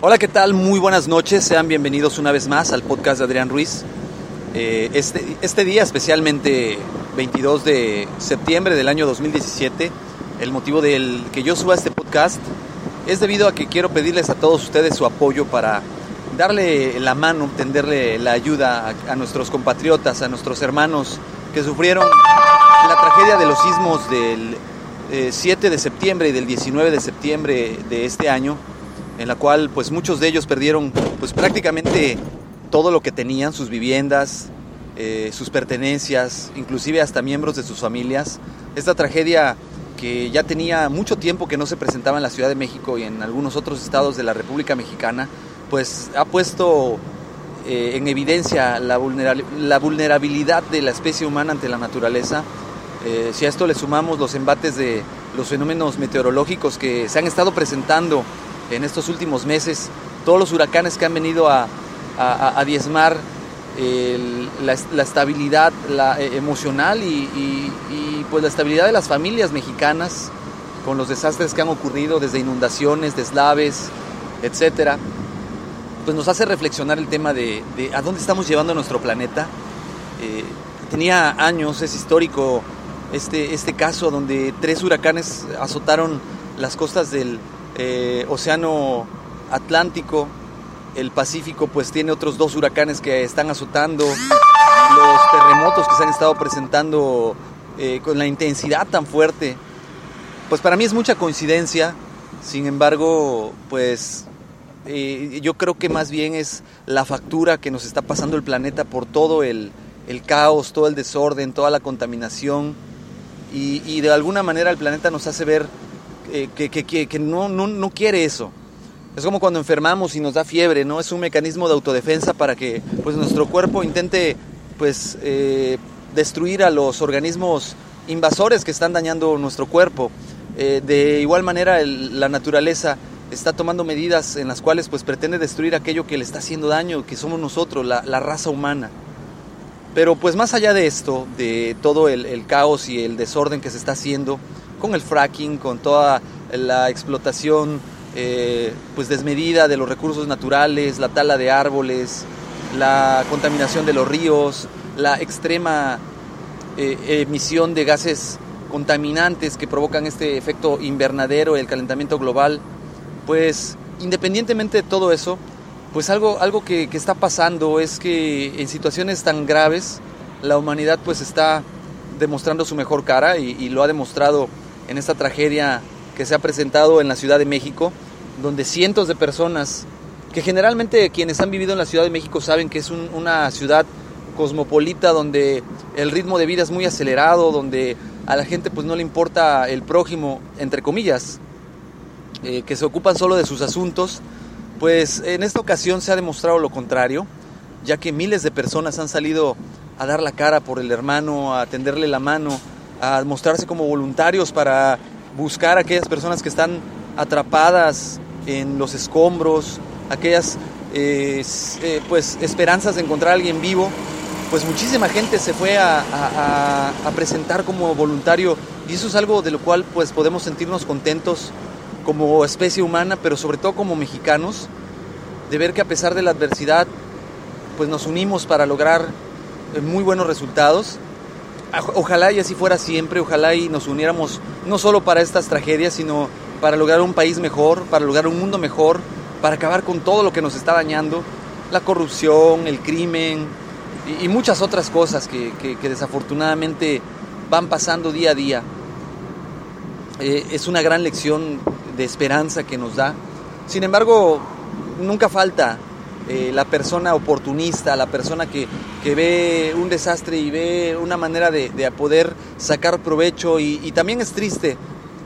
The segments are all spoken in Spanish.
Hola, ¿qué tal? Muy buenas noches. Sean bienvenidos una vez más al podcast de Adrián Ruiz. Eh, este, este día, especialmente 22 de septiembre del año 2017, el motivo del que yo suba este podcast es debido a que quiero pedirles a todos ustedes su apoyo para darle la mano, tenderle la ayuda a, nuestros compatriotas, a nuestros hermanos que sufrieron la tragedia de los sismos del eh, 7 de septiembre y del 19 de septiembre de este año en la cual pues muchos de ellos perdieron pues prácticamente todo lo que tenían, sus viviendas, eh, sus pertenencias, inclusive hasta miembros de sus familias. Esta tragedia que ya tenía mucho tiempo que no se presentaba en la Ciudad de México y en algunos otros estados de la República Mexicana, pues ha puesto eh, en evidencia la, la, vulnerabilidad de la especie humana ante la naturaleza. Eh, si a esto le sumamos los embates de los fenómenos meteorológicos que se han estado presentando en estos últimos meses, todos los huracanes que han venido a, a, diezmar la, la, estabilidad la, eh, emocional y, pues la estabilidad de las familias mexicanas con los desastres que han ocurrido desde inundaciones, deslaves, etcétera, pues nos hace reflexionar el tema de, de a dónde estamos llevando nuestro planeta. Eh, tenía años, es histórico este, este caso donde tres huracanes azotaron las costas del, eh, Océano Atlántico, el Pacífico pues tiene otros dos huracanes que están azotando, los terremotos que se han estado presentando eh, con la intensidad tan fuerte, pues para mí es mucha coincidencia, sin embargo pues eh, yo creo que más bien es la factura que nos está pasando el planeta por todo el, caos, todo el desorden, toda la contaminación y de alguna manera el planeta nos hace ver eh, que, no, quiere eso. Es como cuando enfermamos y nos da fiebre, ¿no? Es un mecanismo de autodefensa para que pues, nuestro cuerpo intente pues, eh, destruir a los organismos invasores que están dañando nuestro cuerpo. Eh, de igual manera, la naturaleza está tomando medidas en las cuales pues, pretende destruir aquello que le está haciendo daño, que somos nosotros, la, raza humana. Pero pues más allá de esto, de todo el caos y el desorden que se está haciendo, con el fracking, con toda la explotación eh, pues desmedida de los recursos naturales, la tala de árboles, la contaminación de los ríos, la extrema eh, emisión de gases contaminantes que provocan este efecto invernadero, el calentamiento global, pues independientemente de todo eso, pues algo, algo que, está pasando es que en situaciones tan graves la humanidad pues está demostrando su mejor cara y lo ha demostrado en esta tragedia que se ha presentado en la Ciudad de México, donde cientos de personas, que generalmente quienes han vivido en la Ciudad de México saben que es un, una ciudad cosmopolita, donde el ritmo de vida es muy acelerado, donde a la gente pues no le importa el prójimo, entre comillas, eh, que se ocupan solo de sus asuntos, pues en esta ocasión se ha demostrado lo contrario, ya que miles de personas han salido a dar la cara por el hermano, a tenderle la mano, a mostrarse como voluntarios para buscar a aquellas personas que están atrapadas en los escombros, aquellas eh, eh, pues esperanzas de encontrar a alguien vivo, pues muchísima gente se fue a, a, a, presentar como voluntario y eso es algo de lo cual pues podemos sentirnos contentos como especie humana, pero sobre todo como mexicanos, de ver que a pesar de la adversidad pues nos unimos para lograr eh, muy buenos resultados ojalá y así fuera siempre, ojalá y nos uniéramos no solo para estas tragedias, sino para lograr un país mejor, para lograr un mundo mejor, para acabar con todo lo que nos está dañando, la corrupción, el crimen y, muchas otras cosas que, desafortunadamente van pasando día a día. Eh, es una gran lección de esperanza que nos da. Sin embargo, nunca falta eh, la persona oportunista, la persona que, que, ve un desastre y ve una manera de, de poder sacar provecho y, también es triste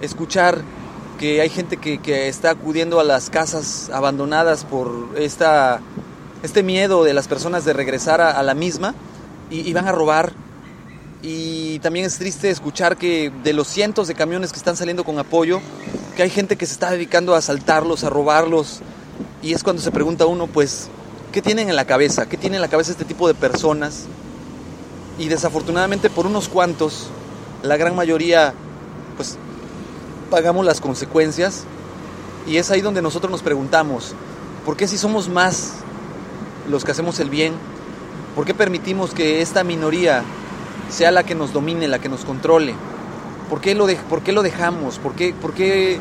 escuchar que hay gente que, que está acudiendo a las casas abandonadas por esta, este miedo de las personas de regresar a, a la misma y, y van a robar. Y también es triste escuchar que de los cientos de camiones que están saliendo con apoyo, que hay gente que se está dedicando a asaltarlos, a robarlos. Y es cuando se pregunta uno, pues, ¿qué tienen en la cabeza? ¿Qué tiene en la cabeza este tipo de personas? Y desafortunadamente por unos cuantos, la gran mayoría, pues, pagamos las consecuencias. Y es ahí donde nosotros nos preguntamos, ¿por qué si somos más los que hacemos el bien? ¿Por qué permitimos que esta minoría sea la que nos domine, la que nos controle? ¿Por qué lo, por qué lo dejamos? ¿Por qué, por qué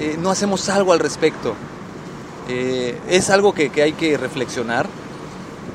eh, no hacemos algo al respecto? Eh, es algo que, que, hay que reflexionar.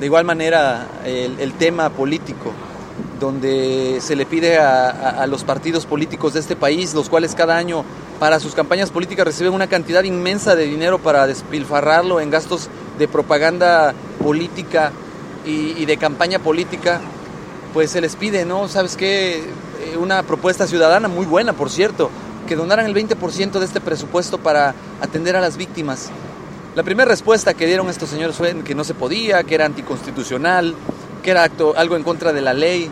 De igual manera, el, tema político, donde se le pide a, los partidos políticos de este país, los cuales cada año para sus campañas políticas reciben una cantidad inmensa de dinero para despilfarrarlo en gastos de propaganda política y, y de campaña política, pues se les pide, ¿no? ¿Sabes qué? Una propuesta ciudadana muy buena, por cierto, que donaran el 20% de este presupuesto para atender a las víctimas. La primera respuesta que dieron estos señores fue que no se podía, que era anticonstitucional, que era algo en contra de la ley.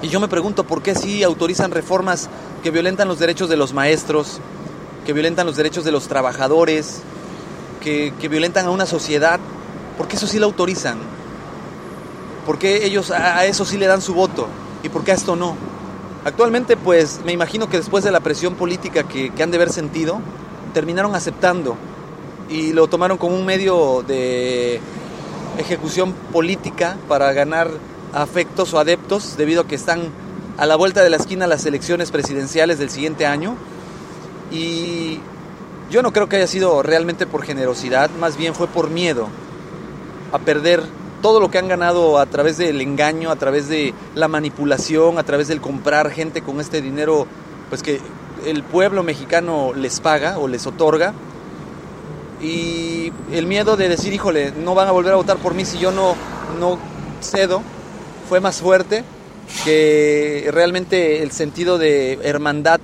Y yo me pregunto por qué sí autorizan reformas que violentan los derechos de los maestros, que violentan los derechos de los trabajadores, que, violentan a una sociedad. ¿Por qué eso sí lo autorizan? ¿Por qué ellos a, a eso sí le dan su voto? ¿Y por qué a esto no? Actualmente, pues me imagino que después de la presión política que, que han de haber sentido, terminaron aceptando y lo tomaron como un medio de ejecución política para ganar afectos o adeptos debido a que están a la vuelta de la esquina las elecciones presidenciales del siguiente año. Y yo no creo que haya sido realmente por generosidad, más bien fue por miedo a perder todo lo que han ganado a través del engaño, a través de la manipulación, a través del comprar gente con este dinero pues que el pueblo mexicano les paga o les otorga y el miedo de decir, híjole, no van a volver a votar por mí si yo no, no cedo, fue más fuerte que realmente el sentido de hermandad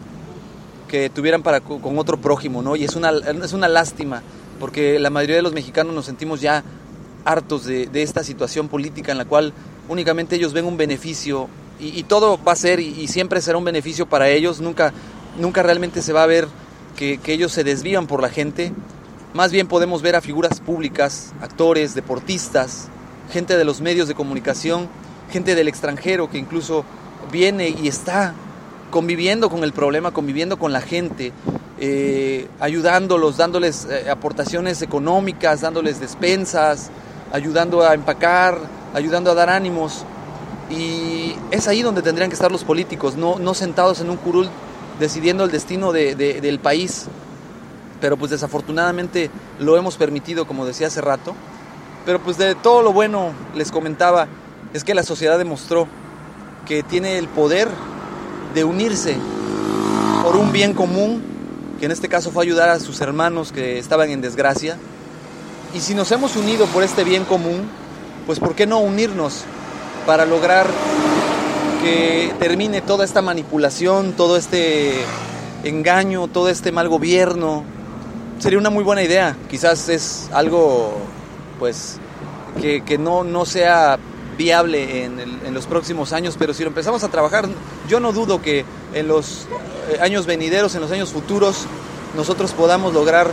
que tuvieran para, con otro prójimo, ¿no? Y es una, es una lástima, porque la mayoría de los mexicanos nos sentimos ya hartos de, de esta situación política en la cual únicamente ellos ven un beneficio y, y todo va a ser y, y, siempre será un beneficio para ellos, nunca, nunca realmente se va a ver que, que ellos se desvían por la gente, más bien podemos ver a figuras públicas, actores, deportistas, gente de los medios de comunicación, gente del extranjero que incluso viene y está conviviendo con el problema, conviviendo con la gente, eh, ayudándolos, dándoles eh, aportaciones económicas, dándoles despensas, ayudando a empacar, ayudando a dar ánimos. Y es ahí donde tendrían que estar los políticos, no, no sentados en un curul decidiendo el destino de, de, del país, pero pues desafortunadamente lo hemos permitido, como decía hace rato. Pero pues de todo lo bueno les comentaba, es que la sociedad demostró que tiene el poder de unirse por un bien común, que en este caso fue ayudar a sus hermanos que estaban en desgracia. Y si nos hemos unido por este bien común, pues ¿por qué no unirnos para lograr que termine toda esta manipulación, todo este engaño, todo este mal gobierno, sería una muy buena idea. Quizás es algo, pues, que, no, no sea viable en, en, los próximos años, pero si lo empezamos a trabajar, yo no dudo que en los eh, años venideros, en los años futuros, nosotros podamos lograr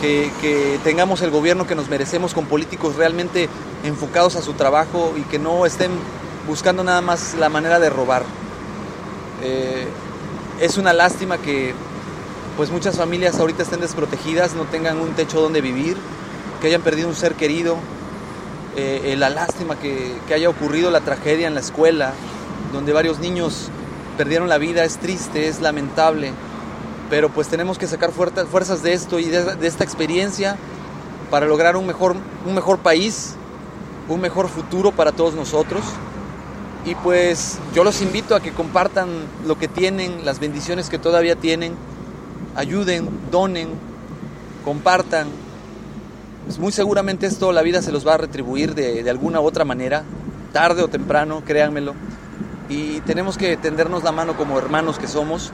que, que, tengamos el gobierno que nos merecemos con políticos realmente enfocados a su trabajo y que no estén buscando nada más la manera de robar. Eh, es una lástima que pues muchas familias ahorita estén desprotegidas, no tengan un techo donde vivir, que hayan perdido un ser querido, eh, la lástima que, que, haya ocurrido la tragedia en la escuela, donde varios niños perdieron la vida, es triste, es lamentable, pero pues tenemos que sacar fuerzas de esto y de, de esta experiencia para lograr un mejor, un mejor país, un mejor futuro para todos nosotros. Y pues yo los invito a que compartan lo que tienen, las bendiciones que todavía tienen, ayuden, donen, compartan. Pues muy seguramente esto la vida se los va a retribuir de, de, alguna u otra manera, tarde o temprano, créanmelo. Y tenemos que tendernos la mano como hermanos que somos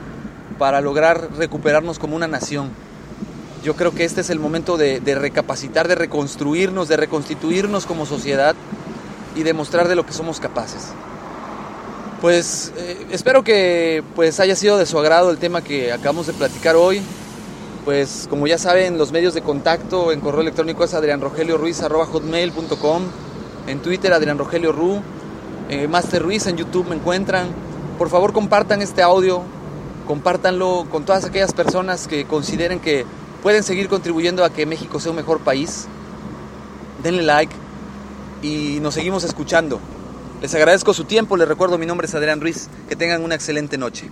para lograr recuperarnos como una nación. Yo creo que este es el momento de, de recapacitar, de reconstruirnos, de reconstituirnos como sociedad y demostrar de lo que somos capaces. Pues eh, espero que pues haya sido de su agrado el tema que acabamos de platicar hoy. Pues como ya saben, los medios de contacto en correo electrónico es adrianrogelioruiz.hotmail.com En Twitter, Adrián Rogelio Ru. Eh, Master Ruiz en YouTube me encuentran. Por favor compartan este audio, compártanlo con todas aquellas personas que consideren que pueden seguir contribuyendo a que México sea un mejor país. Denle like y nos seguimos escuchando. Les agradezco su tiempo, les recuerdo mi nombre es Adrián Ruiz. Que tengan una excelente noche.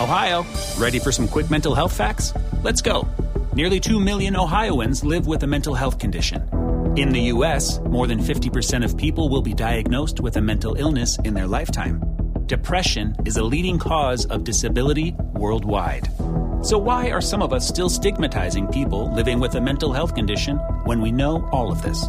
Ohio, ready for some quick mental health facts? Let's go. Nearly 2 million Ohioans live with a mental health condition. In the US, more than 50% of people will be diagnosed with a mental illness in their lifetime. Depression is a leading cause of disability worldwide. So, why are some of us still stigmatizing people living with a mental health condition when we know all of this?